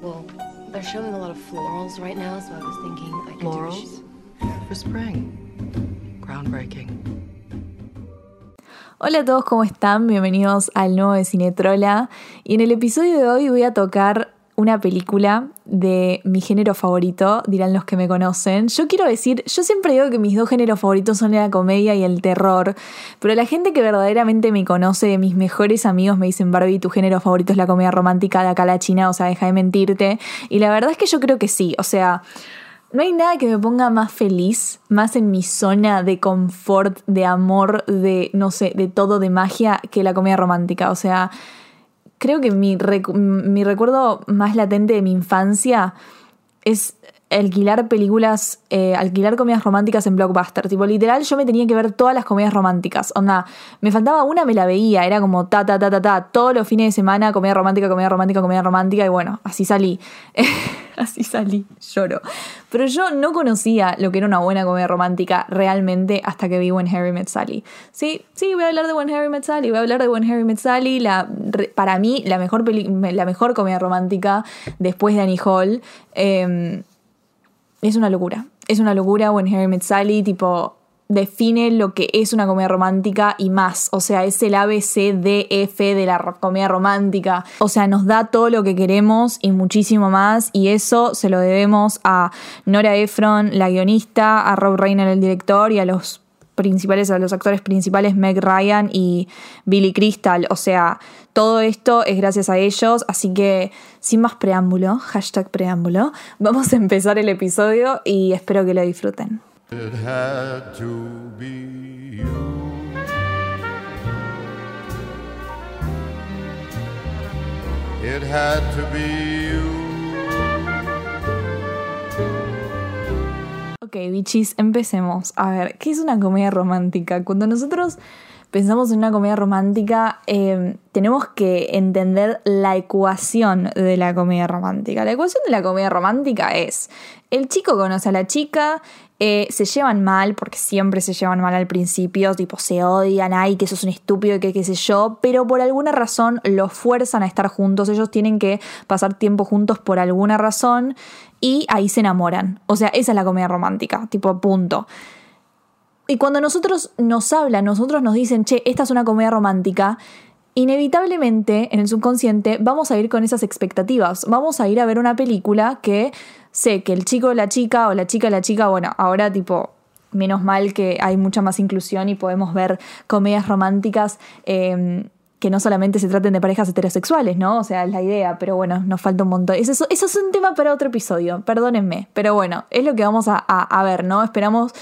Well, they're showing a lot of florals right now, so I was thinking I could Florals? For spring. Groundbreaking. Hola a todos, ¿cómo están? Bienvenidos al nuevo de Cinetrola. Y en el episodio de hoy voy a tocar una película de mi género favorito, dirán los que me conocen. Yo quiero decir, yo siempre digo que mis dos géneros favoritos son la comedia y el terror, pero la gente que verdaderamente me conoce, mis mejores amigos me dicen, Barbie, tu género favorito es la comedia romántica de acá a la China, o sea, deja de mentirte. Y la verdad es que yo creo que sí, o sea... No hay nada que me ponga más feliz, más en mi zona de confort, de amor, de, no sé, de todo, de magia, que la comedia romántica. O sea, creo que mi, mi recuerdo más latente de mi infancia es alquilar películas, eh, alquilar comedias románticas en Blockbuster. Tipo, literal, yo me tenía que ver todas las comedias románticas. Onda, me faltaba una, me la veía. Era como ta, ta, ta, ta, ta. Todos los fines de semana, comedia romántica, comedia romántica, comedia romántica. Y bueno, así salí. así salí, lloro. Pero yo no conocía lo que era una buena comedia romántica realmente hasta que vi When Harry Met Sally. Sí, sí, voy a hablar de When Harry Met Sally. Voy a hablar de When Harry Met Sally. La, para mí, la mejor, la mejor comedia romántica después de Annie Hall. Eh, es una locura. Es una locura When Harry Met Sally, tipo, define lo que es una comedia romántica y más. O sea, es el ABCDF de la comedia romántica. O sea, nos da todo lo que queremos y muchísimo más. Y eso se lo debemos a Nora Ephron, la guionista, a Rob Reiner, el director, y a los principales, a los actores principales, Meg Ryan y Billy Crystal. O sea, todo esto es gracias a ellos. Así que, sin más preámbulo, hashtag preámbulo, vamos a empezar el episodio y espero que lo disfruten. It had to be you. It had to be you. Ok, bichis, empecemos. A ver, ¿qué es una comedia romántica? Cuando nosotros pensamos en una comedia romántica, eh, tenemos que entender la ecuación de la comedia romántica. La ecuación de la comedia romántica es, el chico conoce a la chica, eh, se llevan mal, porque siempre se llevan mal al principio, tipo se odian, ay, que sos un estúpido, que qué sé yo, pero por alguna razón los fuerzan a estar juntos, ellos tienen que pasar tiempo juntos por alguna razón y ahí se enamoran. O sea, esa es la comedia romántica, tipo punto. Y cuando nosotros nos hablan, nosotros nos dicen, che, esta es una comedia romántica, inevitablemente en el subconsciente vamos a ir con esas expectativas. Vamos a ir a ver una película que sé que el chico o la chica o la chica la chica, bueno, ahora tipo, menos mal que hay mucha más inclusión y podemos ver comedias románticas. Eh, que no solamente se traten de parejas heterosexuales, ¿no? O sea, es la idea, pero bueno, nos falta un montón. Eso, eso es un tema para otro episodio, perdónenme, pero bueno, es lo que vamos a, a, a ver, ¿no? Esperamos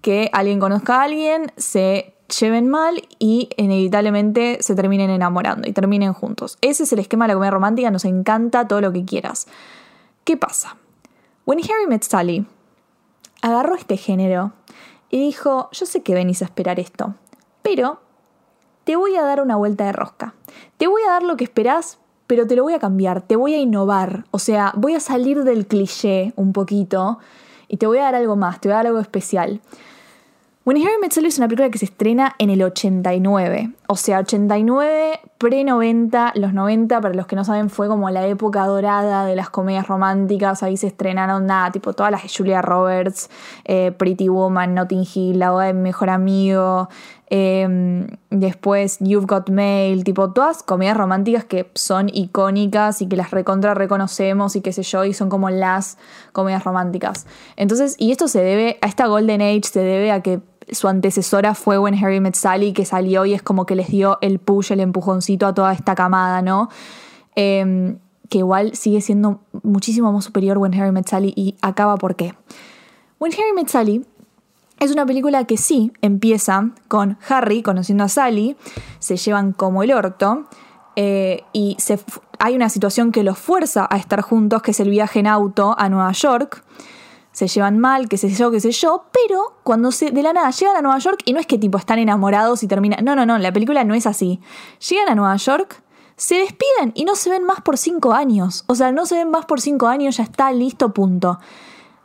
que alguien conozca a alguien, se lleven mal y inevitablemente se terminen enamorando y terminen juntos. Ese es el esquema de la comedia romántica, nos encanta todo lo que quieras. ¿Qué pasa? When Harry Met Sally agarró este género y dijo, yo sé que venís a esperar esto, pero te voy a dar una vuelta de rosca. Te voy a dar lo que esperás, pero te lo voy a cambiar, te voy a innovar. O sea, voy a salir del cliché un poquito y te voy a dar algo más, te voy a dar algo especial. When Harry Met Sally es una película que se estrena en el 89. O sea, 89, pre-90, los 90, para los que no saben, fue como la época dorada de las comedias románticas. Ahí se estrenaron nada, tipo todas las de Julia Roberts, eh, Pretty Woman, Notting Hill, La boda de mejor amigo. Eh, después You've Got Mail, tipo todas comedias románticas que son icónicas y que las recontra reconocemos y qué sé yo, y son como las comedias románticas. Entonces, y esto se debe a esta Golden Age, se debe a que su antecesora fue When Harry Met Sally, que salió y es como que les dio el push, el empujoncito a toda esta camada, ¿no? Eh, que igual sigue siendo muchísimo más superior When Harry Met Sally y acaba por qué. When Harry Met Sally es una película que sí empieza con Harry conociendo a Sally, se llevan como el orto eh, y hay una situación que los fuerza a estar juntos, que es el viaje en auto a Nueva York se llevan mal, qué sé yo, qué sé yo, pero cuando se, de la nada llegan a Nueva York y no es que tipo están enamorados y terminan, no, no, no, la película no es así. Llegan a Nueva York, se despiden y no se ven más por cinco años. O sea, no se ven más por cinco años, ya está listo, punto.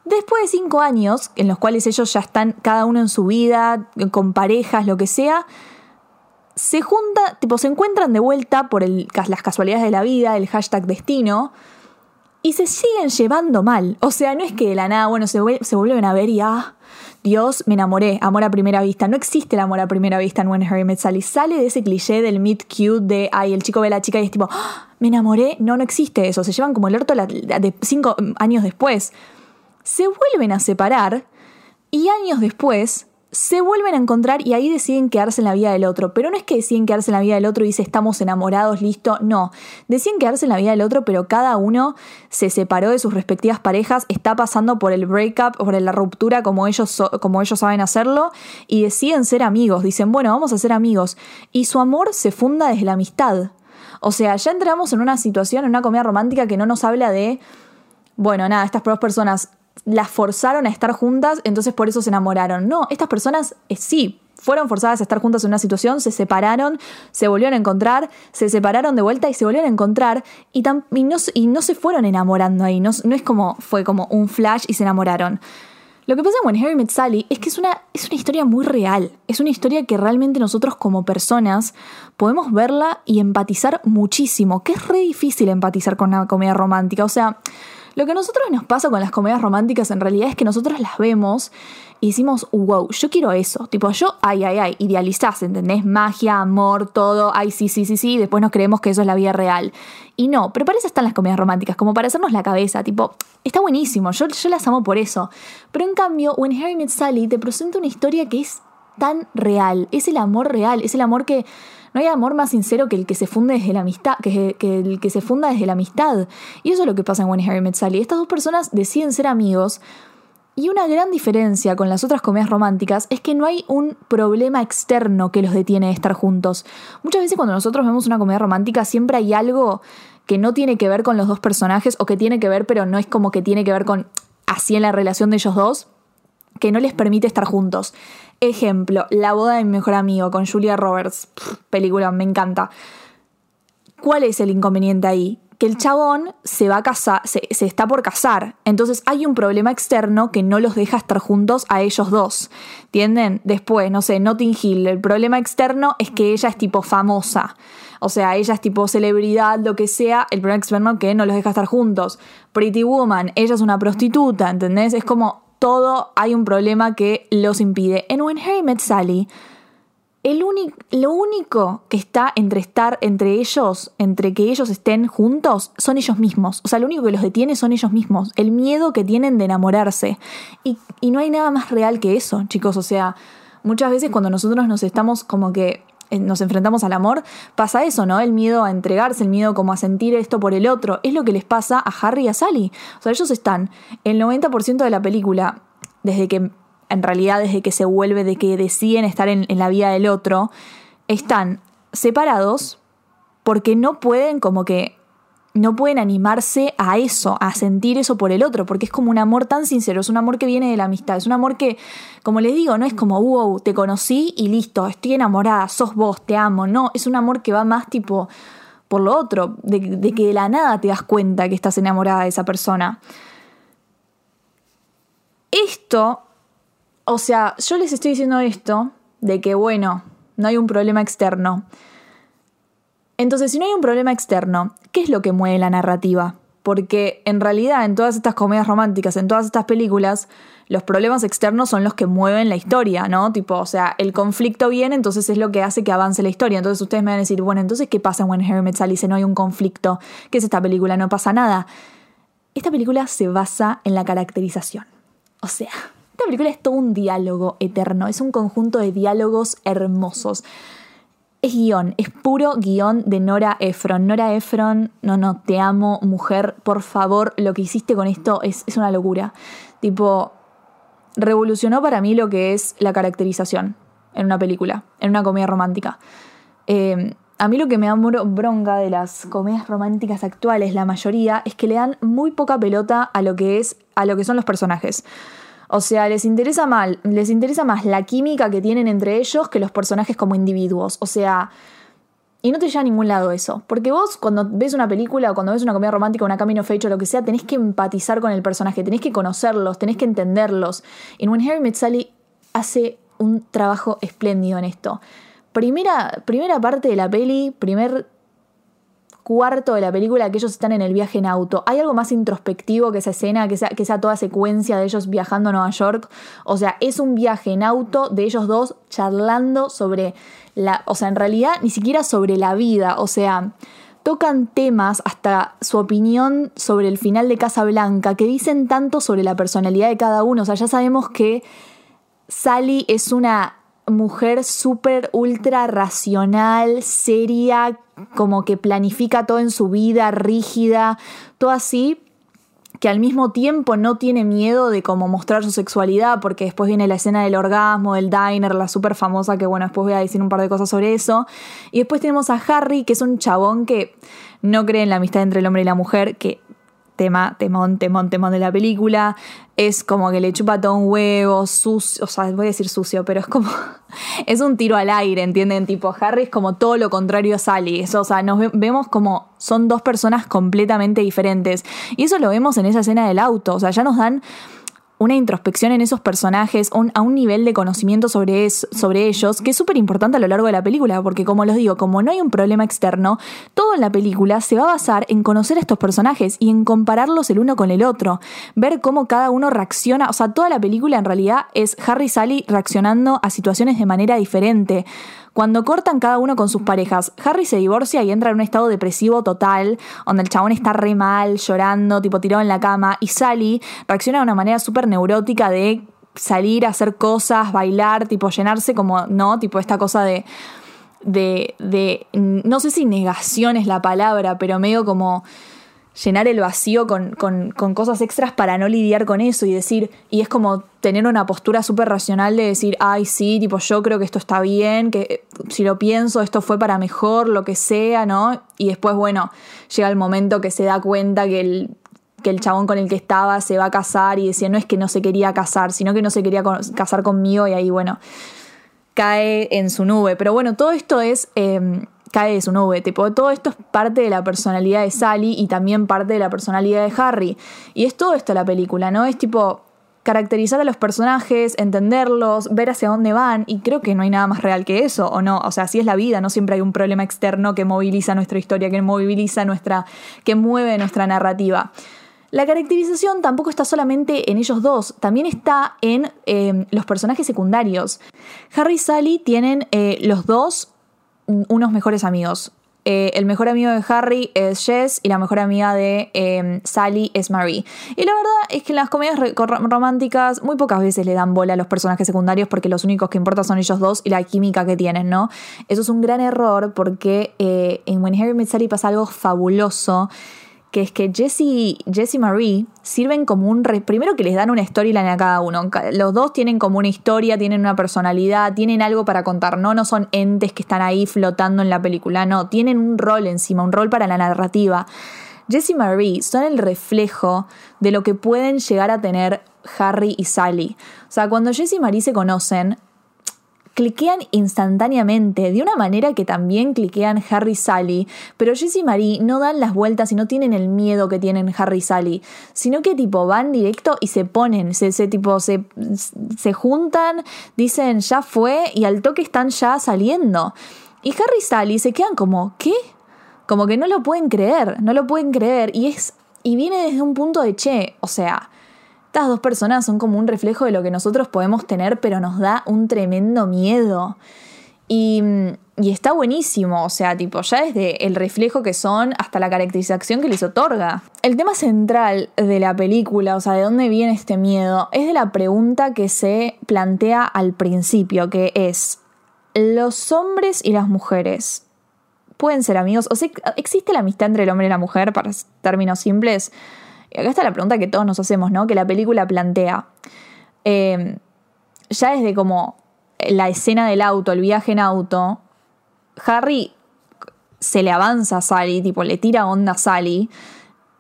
Después de cinco años, en los cuales ellos ya están cada uno en su vida, con parejas, lo que sea, se junta, tipo, se encuentran de vuelta por el, las casualidades de la vida, el hashtag destino, y se siguen llevando mal. O sea, no es que de la nada, bueno, se, vuel- se vuelven a ver y ah, Dios, me enamoré, amor a primera vista. No existe el amor a primera vista en When Harry Met Sally. Sale de ese cliché del meet cute de, ay, el chico ve a la chica y es tipo, "Ah, me enamoré. No, no existe eso. Se llevan como el orto de cinco años después. Se vuelven a separar y años después se vuelven a encontrar y ahí deciden quedarse en la vida del otro. Pero no es que deciden quedarse en la vida del otro y dice estamos enamorados, listo. No. Deciden quedarse en la vida del otro, pero cada uno se separó de sus respectivas parejas, está pasando por el breakup, por la ruptura como ellos, como ellos saben hacerlo y deciden ser amigos. Dicen, bueno, vamos a ser amigos. Y su amor se funda desde la amistad. O sea, ya entramos en una situación, en una comedia romántica que no nos habla de bueno, nada, estas dos personas las forzaron a estar juntas, entonces por eso se enamoraron. No, estas personas eh, sí, fueron forzadas a estar juntas en una situación, se separaron, se volvieron a encontrar, se separaron de vuelta y se volvieron a encontrar y, y no, y no se fueron enamorando ahí, no, no es como fue como un flash y se enamoraron. Lo que pasa con Harry Met Sally es que es una, es una historia muy real. Es una historia que realmente nosotros como personas podemos verla y empatizar muchísimo. Que es re difícil empatizar con una comedia romántica. O sea, lo que a nosotros nos pasa con las comedias románticas en realidad es que nosotros las vemos y decimos, wow, yo quiero eso. Tipo, yo, ay, ay, ay, idealizás, ¿entendés? Magia, amor, todo, ay, sí, sí, sí, sí, y después nos creemos que eso es la vida real. Y no, pero para eso están las comedias románticas, como para hacernos la cabeza, tipo, está buenísimo, yo, yo las amo por eso. Pero en cambio, When Harry Met Sally te presenta una historia que es tan real, es el amor real, es el amor que no hay amor más sincero que el que se funde desde la amistad, que, el que se funda desde la amistad. Y eso es lo que pasa en When Harry Met Sally. Estas dos personas deciden ser amigos y una gran diferencia con las otras comedias románticas es que no hay un problema externo que los detiene de estar juntos. Muchas veces cuando nosotros vemos una comedia romántica siempre hay algo que no tiene que ver con los dos personajes o que tiene que ver pero no es como que tiene que ver con así en la relación de ellos dos que no les permite estar juntos. Ejemplo, La boda de mi mejor amigo con Julia Roberts. Película, me encanta. ¿Cuál es el inconveniente ahí? Que el chabón se va a casar, se, se está por casar. Entonces hay un problema externo que no los deja estar juntos a ellos dos. ¿Entienden? Después, no sé, Notting Hill. El problema externo es que ella es tipo famosa. O sea, ella es tipo celebridad, lo que sea. El problema externo que no los deja estar juntos. Pretty Woman, ella es una prostituta, ¿entendés? Es como todo hay un problema que los impide. En When Harry Met Sally, el lo único que está entre estar entre ellos, entre que ellos estén juntos, son ellos mismos. O sea, lo único que los detiene son ellos mismos. El miedo que tienen de enamorarse. Y, y no hay nada más real que eso, chicos. O sea, muchas veces cuando nosotros nos estamos como que nos enfrentamos al amor, pasa eso, ¿no? El miedo a entregarse, el miedo como a sentir esto por el otro. Es lo que les pasa a Harry y a Sally. O sea, ellos están el 90% de la película, desde que en realidad desde que se vuelve, de que deciden estar en, en la vida del otro, están separados porque no pueden como que no pueden animarse a eso, a sentir eso por el otro, porque es como un amor tan sincero, es un amor que viene de la amistad, es un amor que, como les digo, no es como, wow, te conocí y listo, estoy enamorada, sos vos, te amo, no, es un amor que va más tipo por lo otro, de, de que de la nada te das cuenta que estás enamorada de esa persona. Esto o sea, yo les estoy diciendo esto de que, bueno, no hay un problema externo. Entonces, si no hay un problema externo, ¿qué es lo que mueve la narrativa? Porque en realidad en todas estas comedias románticas, en todas estas películas, los problemas externos son los que mueven la historia, ¿no? Tipo, o sea, el conflicto viene, entonces es lo que hace que avance la historia. Entonces ustedes me van a decir, bueno, entonces, ¿qué pasa en When Harry Met Sally si no hay un conflicto? ¿Qué es esta película? No pasa nada. Esta película se basa en la caracterización. O sea, esta película es todo un diálogo eterno, es un conjunto de diálogos hermosos. Es guion, es puro guion de Nora Ephron. Nora Ephron, no, no, te amo, mujer, por favor, lo que hiciste con esto es, una locura. Tipo, revolucionó para mí lo que es la caracterización en una película, en una comedia romántica. Eh, a mí lo que me da bro- bronca de las comedias románticas actuales, la mayoría, es que le dan muy poca pelota a lo que es, a lo que son los personajes. O sea, les interesa mal, les interesa más la química que tienen entre ellos que los personajes como individuos. O sea, y no te lleva a ningún lado eso. Porque vos, cuando ves una película o cuando ves una comedia romántica, una camino fecho, lo que sea, tenés que empatizar con el personaje, tenés que conocerlos, tenés que entenderlos. Y When Harry Met Sally hace un trabajo espléndido en esto. Primera, primera parte de la peli, primer cuarto de la película que ellos están en el viaje en auto. ¿Hay algo más introspectivo que esa escena, que esa, que esa toda secuencia de ellos viajando a Nueva York? O sea, es un viaje en auto de ellos dos charlando sobre la... O sea, en realidad ni siquiera sobre la vida. O sea, tocan temas hasta su opinión sobre el final de Casa Blanca que dicen tanto sobre la personalidad de cada uno. O sea, ya sabemos que Sally es una mujer súper ultra racional, seria, como que planifica todo en su vida, rígida, todo así, que al mismo tiempo no tiene miedo de como mostrar su sexualidad, porque después viene la escena del orgasmo, del diner, la súper famosa, que bueno, después voy a decir un par de cosas sobre eso. Y después tenemos a Harry, que es un chabón que no cree en la amistad entre el hombre y la mujer, que tema, temón, temón, temón de la película. Es como que le chupa todo un huevo, sucio, o sea, voy a decir sucio, pero es como, es un tiro al aire, ¿entienden? Tipo, Harry es como todo lo contrario a Sally. O sea, nos vemos como son dos personas completamente diferentes. Y eso lo vemos en esa escena del auto, o sea, ya nos dan una introspección en esos personajes, a un nivel de conocimiento sobre, sobre ellos, que es súper importante a lo largo de la película, porque como los digo, como no hay un problema externo, todo en la película se va a basar en conocer a estos personajes y en compararlos el uno con el otro, ver cómo cada uno reacciona, o sea, toda la película en realidad es Harry y Sally reaccionando a situaciones de manera diferente. Cuando cortan cada uno con sus parejas, Harry se divorcia y entra en un estado depresivo total, donde el chabón está re mal, llorando, tipo tirado en la cama, y Sally reacciona de una manera súper neurótica de salir a hacer cosas, bailar, tipo llenarse como, ¿no? Tipo esta cosa de, de, de, no sé si negación es la palabra, pero medio como llenar el vacío con, con, con, cosas extras para no lidiar con eso y decir, y es como tener una postura súper racional de decir, ay, sí, tipo, yo creo que esto está bien, que si lo pienso, esto fue para mejor, lo que sea, ¿no? Y después, bueno, llega el momento que se da cuenta que el, que el chabón con el que estaba se va a casar y decía, no es que no se quería casar, sino que no se quería casar conmigo y ahí, bueno, cae en su nube. Pero bueno, todo esto es... Eh, cae de su nube. Tipo, todo esto es parte de la personalidad de Sally y también parte de la personalidad de Harry. Y es todo esto la película, ¿no? Es tipo caracterizar a los personajes, entenderlos, ver hacia dónde van, y creo que no hay nada más real que eso, o no, o sea, así es la vida, no siempre hay un problema externo que moviliza nuestra historia, que moviliza nuestra, que mueve nuestra narrativa. La caracterización tampoco está solamente en ellos dos, también está en eh, los personajes secundarios. Harry y Sally tienen eh, los dos unos mejores amigos. Eh, el mejor amigo de Harry es Jess y la mejor amiga de em, Sally es Marie. Y la verdad es que en las comedias románticas muy pocas veces le dan bola a los personajes secundarios porque los únicos que importan son ellos dos y la química que tienen, ¿no? Eso es un gran error porque eh, en When Harry Met Sally pasa algo fabuloso que es que Jesse, y Marie sirven como un... primero que les dan una storyline a cada uno. Los dos tienen como una historia, tienen una personalidad, tienen algo para contar. No, no son entes que están ahí flotando en la película, no. Tienen un rol encima, un rol para la narrativa. Jesse y Marie son el reflejo de lo que pueden llegar a tener Harry y Sally. O sea, cuando Jesse y Marie se conocen, cliquean instantáneamente, de una manera que también cliquean Harry y Sally, pero Jess y Marie no dan las vueltas y no tienen el miedo que tienen Harry y Sally, sino que tipo van directo y se ponen, se, tipo se, se juntan, dicen ya fue y al toque están ya saliendo. Y Harry y Sally se quedan como, ¿qué? Como que no lo pueden creer, no lo pueden creer y es y viene desde un punto de che, o sea, estas dos personas son como un reflejo de lo que nosotros podemos tener, pero nos da un tremendo miedo. Y, está buenísimo, o sea, tipo, ya desde el reflejo que son hasta la caracterización que les otorga. El tema central de la película, o sea, de dónde viene este miedo, es de la pregunta que se plantea al principio, que es, ¿los hombres y las mujeres pueden ser amigos? O sea, ¿existe la amistad entre el hombre y la mujer, para términos simples? Y acá está la pregunta que todos nos hacemos, ¿no? Que la película plantea. Em, ya desde como la escena del auto, el viaje en auto, Harry se le avanza a Sally, tipo, le tira onda a Sally.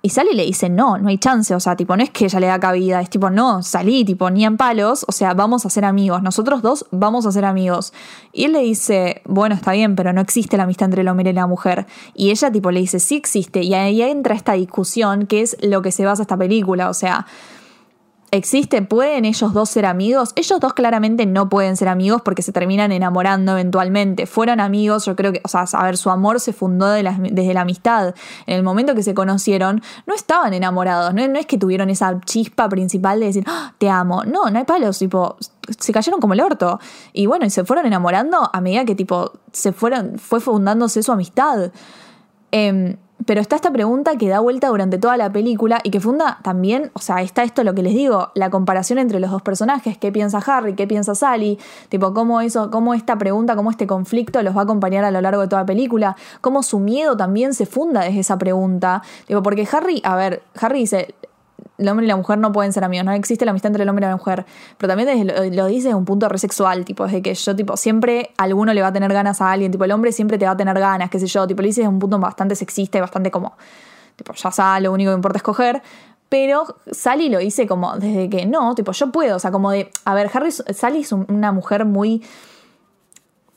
Y Sally le dice, no, no hay chance, o sea, tipo, no es que ella le da cabida, es tipo, no, salí, tipo, ni en palos, o sea, vamos a ser amigos, nosotros dos vamos a ser amigos. Y él le dice, bueno, está bien, pero no existe la amistad entre el hombre y la mujer. Y ella, tipo, le dice, sí existe, y ahí entra esta discusión, que es lo que se basa esta película, o sea, ¿Existe? ¿Pueden ellos dos ser amigos? Ellos dos claramente no pueden ser amigos porque se terminan enamorando eventualmente. Fueron amigos, yo creo que, o sea, a ver, su amor se fundó desde la amistad. En el momento que se conocieron, no estaban enamorados. No, no es que tuvieron esa chispa principal de decir, "Ah, te amo. No, no hay palos, tipo, se cayeron como el orto. Y bueno, y se fueron enamorando a medida que, tipo, se fueron, fue fundándose su amistad. Em, pero está esta pregunta que da vuelta durante toda la película y que funda también, o sea, está esto lo que les digo, la comparación entre los dos personajes, qué piensa Harry, qué piensa Sally, tipo cómo eso, cómo esta pregunta, cómo este conflicto los va a acompañar a lo largo de toda la película, cómo su miedo también se funda desde esa pregunta, tipo porque Harry, a ver, Harry dice, el hombre y la mujer no pueden ser amigos, no existe la amistad entre el hombre y la mujer. Pero también lo, dice desde un punto re sexual, tipo, desde que yo, tipo, siempre alguno le va a tener ganas a alguien, tipo, el hombre siempre te va a tener ganas, qué sé yo, tipo, lo dice desde un punto bastante sexista y bastante como, tipo, ya sabes, lo único que importa es coger. Pero Sally lo dice como desde que no, tipo, yo puedo, o sea, como de, a ver, Harry, Sally es un- una mujer muy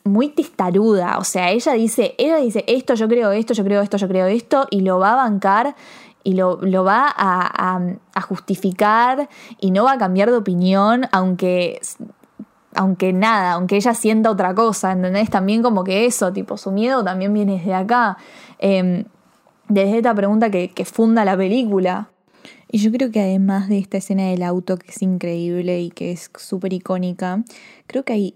muy testaruda, o sea, ella dice, ella dice esto, yo creo esto, yo creo esto, yo creo esto, y lo va a bancar y lo, lo va a, a- justificar y no va a cambiar de opinión, aunque, aunque nada, aunque ella sienta otra cosa, ¿entendés? También como que eso, tipo, su miedo también viene desde acá, em, desde esta pregunta que, que funda la película. Y yo creo que además de esta escena del auto que es increíble y que es súper icónica, creo que hay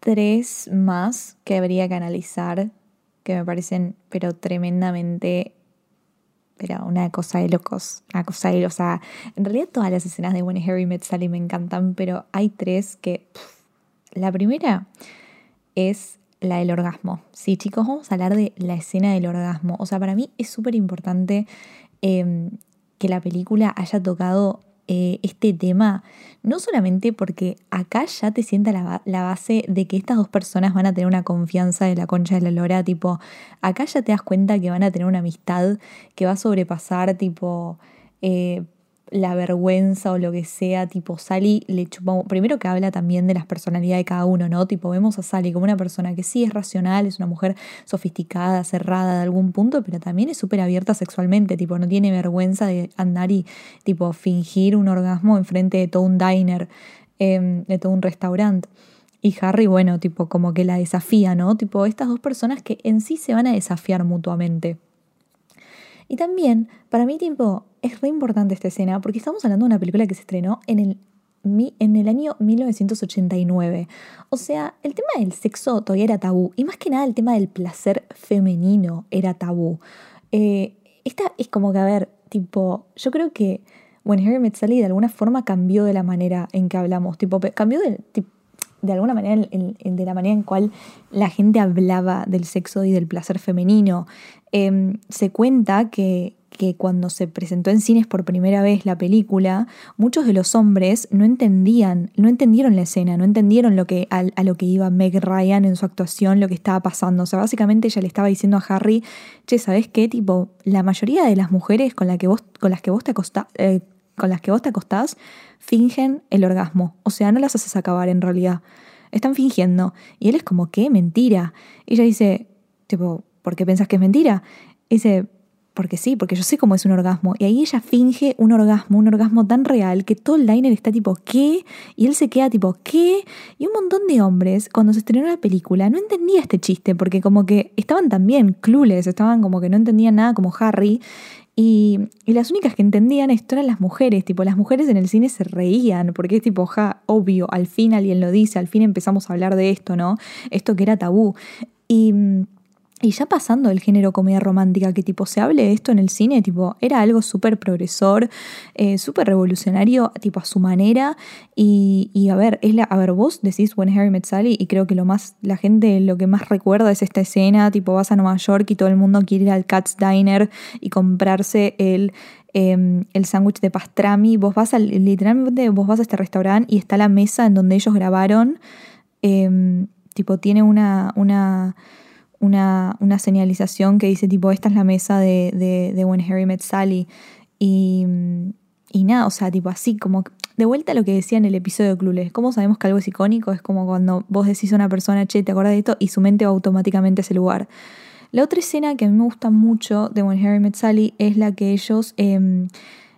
tres más que habría que analizar que me parecen pero tremendamente pero una cosa de locos, una cosa de, o sea, en realidad todas las escenas de When Harry Met Sally me encantan, pero hay tres que la primera es la del orgasmo. Sí, chicos, vamos a hablar de la escena del orgasmo. O sea, para mí es súper importante eh, que la película haya tocado eh, este tema, no solamente porque acá ya te sienta la, la base de que estas dos personas van a tener una confianza de la concha de la lora, tipo, acá ya te das cuenta que van a tener una amistad que va a sobrepasar, tipo, eh, la vergüenza o lo que sea, tipo Sally le chupa, primero que habla también de las personalidades de cada uno, ¿no? Tipo, vemos a Sally como una persona que sí es racional, es una mujer sofisticada, cerrada de algún punto, pero también es súper abierta sexualmente, tipo, no tiene vergüenza de andar y, tipo, fingir un orgasmo enfrente de todo un diner, eh, de todo un restaurante. Y Harry, bueno, tipo, como que la desafía, ¿no? Tipo, estas dos personas que en sí se van a desafiar mutuamente. Y también, para mí, tipo, es re importante esta escena porque estamos hablando de una película que se estrenó en el, en el año 1989. O sea, el tema del sexo todavía era tabú. Y más que nada el tema del placer femenino era tabú. Eh, esta es como que, a ver, tipo, yo creo que When Harry Met Sally de alguna forma cambió de la manera en que hablamos. Tipo, cambió de, de alguna manera en- de la manera en cual la gente hablaba del sexo y del placer femenino. Em, se cuenta que, que cuando se presentó en cines por primera vez la película, muchos de los hombres no entendían, no entendieron la escena, no entendieron lo que, a, a lo que iba Meg Ryan en su actuación, lo que estaba pasando. O sea, básicamente ella le estaba diciendo a Harry, che, ¿sabes qué? Tipo, la mayoría de las mujeres con, la que vos, con las que vos te acostás, eh, con las que vos te acostás, fingen el orgasmo. O sea, no las haces acabar en realidad. Están fingiendo. Y él es como, ¿qué? Mentira. Y ella dice, tipo, ¿por qué pensás que es mentira? Y dice, porque sí, porque yo sé cómo es un orgasmo. Y ahí ella finge un orgasmo, un orgasmo tan real que todo el liner está tipo, ¿qué? Y él se queda tipo, ¿qué? Y un montón de hombres, cuando se estrenó la película, no entendía este chiste, porque como que estaban también clules, estaban como que no entendían nada como Harry. Y, las únicas que entendían esto eran las mujeres, tipo, las mujeres en el cine se reían, porque es tipo, ja, obvio, al fin alguien lo dice, al fin empezamos a hablar de esto, ¿no? Esto que era tabú. Y, y ya pasando del género comedia romántica, que tipo se hable de esto en el cine, tipo, era algo súper progresor, eh, súper revolucionario, tipo a su manera. Y, y a ver, es la, a ver, vos decís When Harry Met Sally, y creo que lo más, la gente lo que más recuerda es esta escena, tipo vas a Nueva York y todo el mundo quiere ir al Cat's Diner y comprarse el eh, el sándwich de pastrami. Vos vas al, literalmente, vos vas a este restaurante y está la mesa en donde ellos grabaron. eh, tipo, tiene una, una, una, una señalización que dice, tipo, esta es la mesa de, de, de When Harry Met Sally. Y, y nada, o sea, tipo así, como de vuelta a lo que decía en el episodio de Clueless. ¿Cómo sabemos que algo es icónico? Es como cuando vos decís a una persona, che, ¿te acordás de esto? Y su mente va automáticamente a ese lugar. La otra escena que a mí me gusta mucho de When Harry Met Sally es la que ellos eh,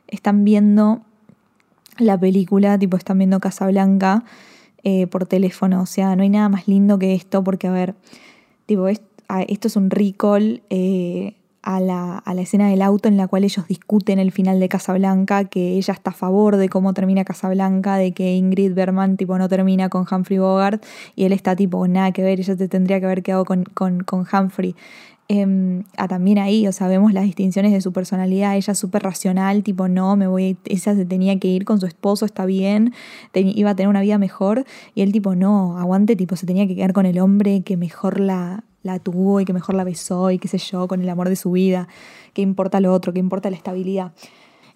están viendo la película, tipo están viendo Casablanca eh, por teléfono. O sea, no hay nada más lindo que esto porque, a ver, tipo, es- esto es un recall eh, a, la, a la escena del auto en la cual ellos discuten el final de Casablanca, que ella está a favor de cómo termina Casablanca, de que Ingrid Bergman tipo no termina con Humphrey Bogart y él está tipo nada que ver, ella te tendría que haber quedado con, con, con Humphrey. Ah, también ahí, o sea, vemos las distinciones de su personalidad, ella súper racional, tipo, no, me voy, ella se tenía que ir con su esposo, está bien, iba a tener una vida mejor, y él tipo, no, aguante, tipo, se tenía que quedar con el hombre que mejor la, la tuvo y que mejor la besó y qué sé yo, con el amor de su vida, qué importa lo otro, qué importa la estabilidad.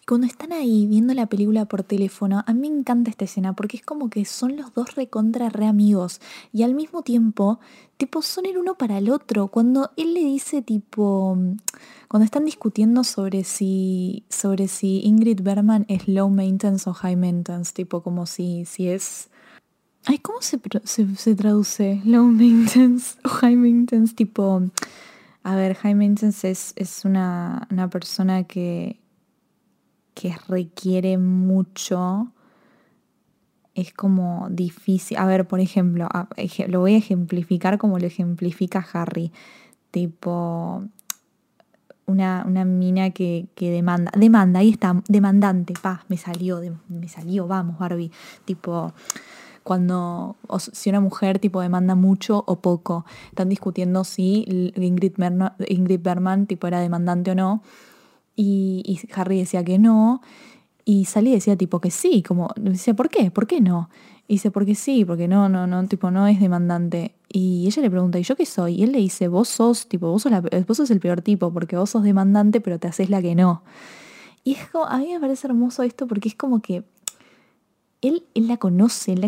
Y Cuando están ahí viendo la película por teléfono, a mí me encanta esta escena porque es como que son los dos recontra re amigos y al mismo tiempo, tipo, son el uno para el otro. Cuando él le dice, tipo, cuando están discutiendo sobre si, sobre si Ingrid Bergman es low maintenance o high maintenance, tipo, como si, si es... Ay, ¿cómo se, se, se traduce? Low maintenance o high maintenance, tipo... A ver, high maintenance es, es una, una persona que, que requiere mucho, es como difícil. A ver, por ejemplo, lo voy a ejemplificar como lo ejemplifica Harry. Tipo, una, una mina que, que demanda, demanda, ahí está, demandante, pa, me salió, me salió, vamos, Barbie. Tipo, cuando si una mujer tipo demanda mucho o poco, están discutiendo si Ingrid, Bergman tipo era demandante o no. Y, Harry decía que no. Y Sally decía tipo que sí, como dice, ¿por qué? ¿Por qué no? Y dice, porque sí, porque no, no, no, tipo, no es demandante. Y ella le pregunta, ¿y yo qué soy? Y él le dice, vos sos, tipo, vos sos, vos sos el peor tipo, porque vos sos demandante, pero te haces la que no. Y es como, a mí me parece hermoso esto porque es como que él, él la conoce, él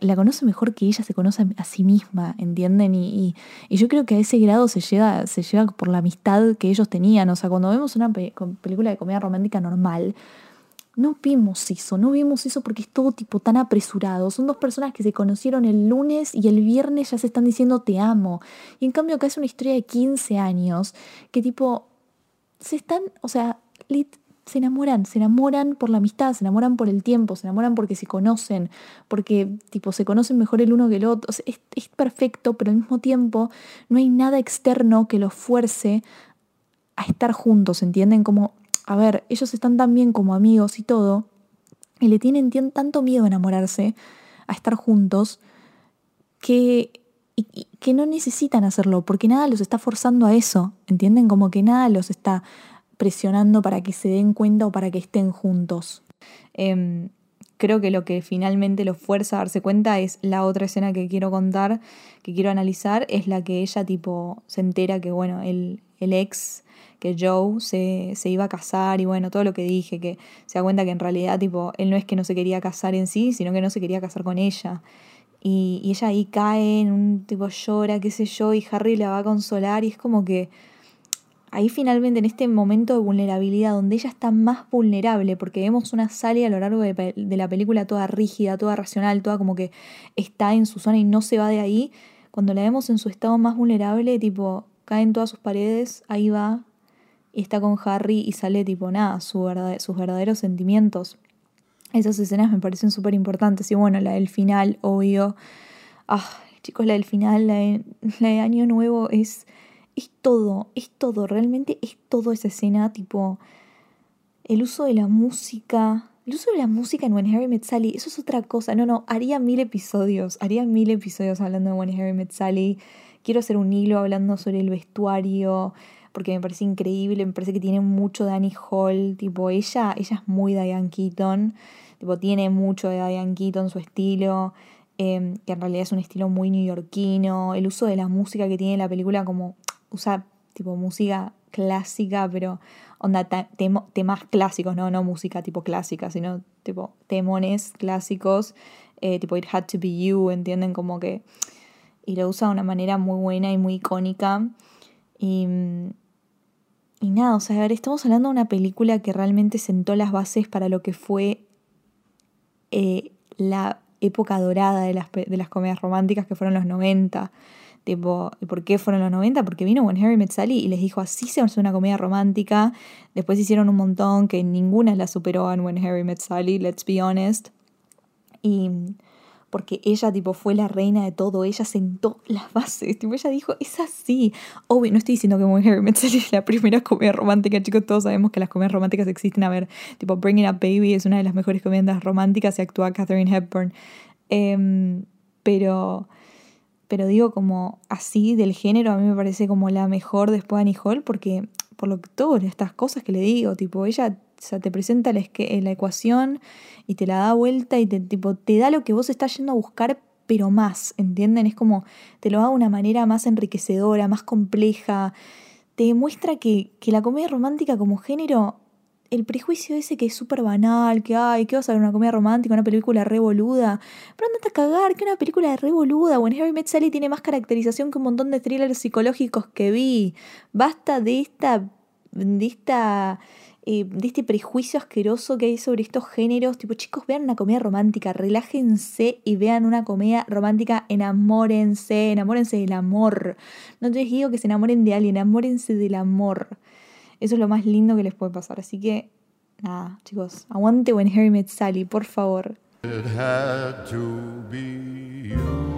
la, conoce mejor que ella se conoce a sí misma, ¿entienden? Y, y- yo creo que a ese grado se llega, se por la amistad que ellos tenían. O sea, cuando vemos una película de comedia romántica normal, no vimos eso, no vimos eso porque es todo tipo tan apresurado. Son dos personas que se conocieron el lunes y el viernes ya se están diciendo te amo. Y en cambio acá es una historia de 15 años que tipo se están, o sea, se enamoran, se enamoran por la amistad, se enamoran por el tiempo, se enamoran porque se conocen, porque tipo se conocen mejor el uno que el otro. Es, es perfecto, pero al mismo tiempo no hay nada externo que los fuerce a estar juntos, ¿entienden? Como, a ver, ellos están tan bien como amigos y todo, y le tienen tien- tanto miedo a enamorarse, a estar juntos, que, que no necesitan hacerlo, porque nada los está forzando a eso, ¿entienden? Como que nada los está presionando para que se den cuenta o para que estén juntos. Em, creo que lo que finalmente los fuerza a darse cuenta es la otra escena que quiero contar, que quiero analizar, es la que ella tipo se entera que, bueno, el, el ex, que Joe se, se iba a casar y bueno, todo lo que dije, que se da cuenta que en realidad tipo, él no es que no se quería casar en sí, sino que no se quería casar con ella. Y, y ella ahí cae en un tipo llora, qué sé yo, y Harry la va a consolar y es como que ahí finalmente en este momento de vulnerabilidad donde ella está más vulnerable porque vemos una Sally a lo largo de, la película toda rígida, toda racional, toda como que está en su zona y no se va de ahí, cuando la vemos en su estado más vulnerable, tipo caen todas sus paredes, ahí va y está con Harry y sale tipo nada, sus verdaderos sentimientos. Esas escenas me parecen súper importantes y bueno, la del final, obvio. Ah, chicos, la del final, la la de Año Nuevo es, es todo, es todo, realmente es todo esa escena, tipo el uso de la música, el uso de la música en When Harry Met Sally, eso es otra cosa, no, no, haría mil episodios, haría mil episodios hablando de When Harry Met Sally, quiero hacer un hilo hablando sobre el vestuario, porque me parece increíble, me parece que tiene mucho de Annie Hall, tipo ella, ella es muy Diane Keaton, tipo tiene mucho de Diane Keaton su estilo, eh, que en realidad es un estilo muy neoyorquino, el uso de la música que tiene la película como usa tipo música clásica, pero onda temas clásicos, no, no música tipo clásica, sino tipo temones clásicos, eh, tipo It Had to Be You, ¿entienden? Como que... Y lo usa de una manera muy buena y muy icónica. Y, y nada, o sea, a ver, estamos hablando de una película que realmente sentó las bases para lo que fue eh, la época dorada de las, de las comedias románticas que fueron los 90. Tipo, ¿y por qué fueron los 90? Porque vino When Harry Met Sally y les dijo, así se hace una comedia romántica. Después hicieron un montón que ninguna la superó en When Harry Met Sally, let's be honest. Y porque ella tipo fue la reina de todo, ella sentó las bases, tipo ella dijo, es así. Obvio, no estoy diciendo que When Harry Met Sally es la primera comedia romántica, chicos, todos sabemos que las comedias románticas existen, a ver, tipo Bringing Up Baby es una de las mejores comedias románticas y actúa Catherine Hepburn. Em, pero pero digo como así del género a mí me parece como la mejor después de Annie Hall porque por lo que todas estas cosas que le digo, tipo ella te presenta la, ecuación y te la da vuelta y te, tipo, te da lo que vos estás yendo a buscar pero más, ¿entienden? Es como te lo da de una manera más enriquecedora, más compleja, te demuestra que, que la comedia romántica como género el prejuicio ese que es súper banal, que ay, ¿qué vas a ver una comedia romántica, una película revoluda? Pero andate a cagar, que una película revoluda. When Harry Met Sally tiene más caracterización que un montón de thrillers psicológicos que vi. Basta de esta. de esta. Eh, de este prejuicio asqueroso que hay sobre estos géneros. Tipo, chicos, vean una comedia romántica, relájense y vean una comedia romántica, enamórense, enamórense del amor. No te digo que se enamoren de alguien, enamórense del amor. Eso es lo más lindo que les puede pasar. Así que, nada, chicos, aguante When Harry Met Sally, por favor. It had to be you.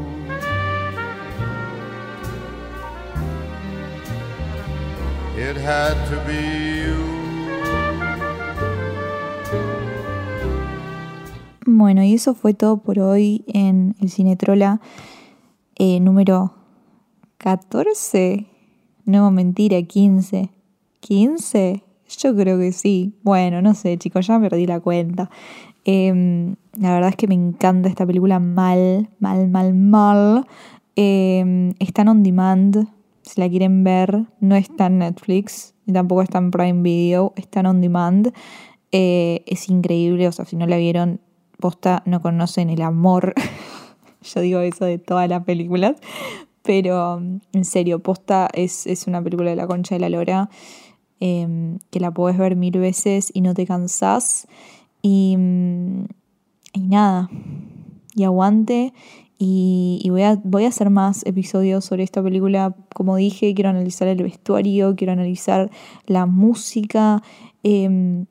It had to be you. Bueno, y eso fue todo por hoy en el Cinetrola eh, número 14. No, mentira, 15. ¿15? Yo creo que sí. Bueno, no sé, chicos, ya perdí la cuenta. Em, la verdad es que me encanta esta película mal, mal, mal, mal. Eh, está en on demand, si la quieren ver. No está en Netflix, ni tampoco está en Prime Video, está en on demand. Eh, es increíble, o sea, si no la vieron, posta, no conocen el amor. Yo digo eso de todas las películas. Pero en serio, posta es, es una película de la concha de la lora. Em, que la puedes ver mil veces y no te cansás. Y, y nada, y aguante. Y, voy, a, voy a hacer más episodios sobre esta película. Como dije, quiero analizar el vestuario, quiero analizar la música. Em,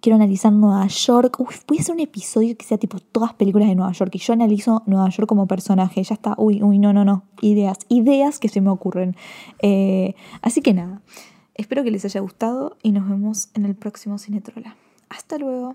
quiero analizar Nueva York. Uf, voy a hacer un episodio que sea tipo todas películas de Nueva York. Y yo analizo Nueva York como personaje. Ya está. Uy, uy, no, no, no. Ideas, ideas que se me ocurren. Eh, así que nada. Espero que les haya gustado y nos vemos en el próximo Cinetrola. Hasta luego.